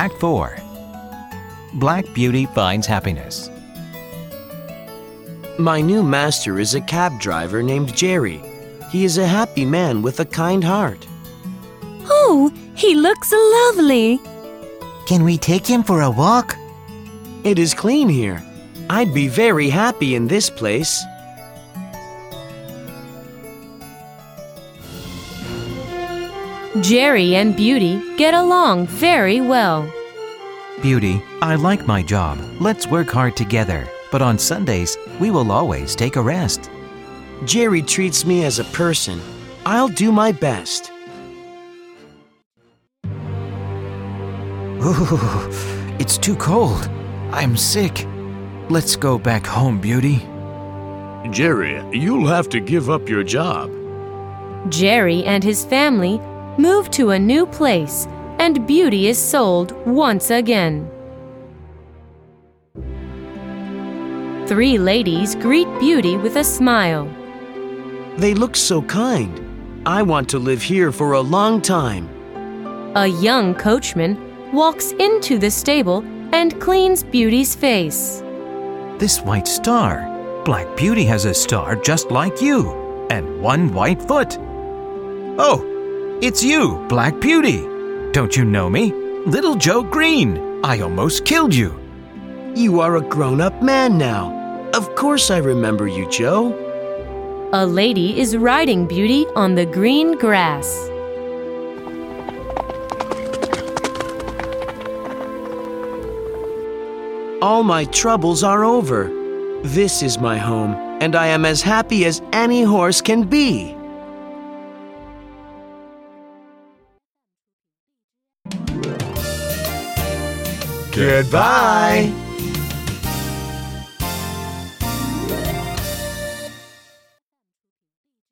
Act 4 Black Beauty Finds Happiness. My new master is a cab driver named Jerry. He is a happy man with a kind heart. Oh, he looks lovely. Can we take him for a walk? It is clean here. I'd be very happy in this place. Jerry and Beauty get along very well. Beauty, I like my job. Let's work hard together. But on Sundays, we will always take a rest. Jerry treats me as a person. I'll do my best. Ooh, it's too cold. I'm sick. Let's go back home, Beauty. Jerry, you'll have to give up your job. Jerry and his family move to a new place, and Beauty is sold once again. Three ladies greet Beauty with a smile. They look so kind. I want to live here for a long time. A young coachman walks into the stable and cleans Beauty's face. This white star. Black Beauty has a star just like you, and one white foot. Oh, it's you, Black Beauty. Don't you know me? Little Joe Green. I almost killed you. You are a grown up man now. Of course I remember you, Joe. A lady is riding Beauty on the green grass. All my troubles are over. This is my home, and I am as happy as any horse can be. Goodbye.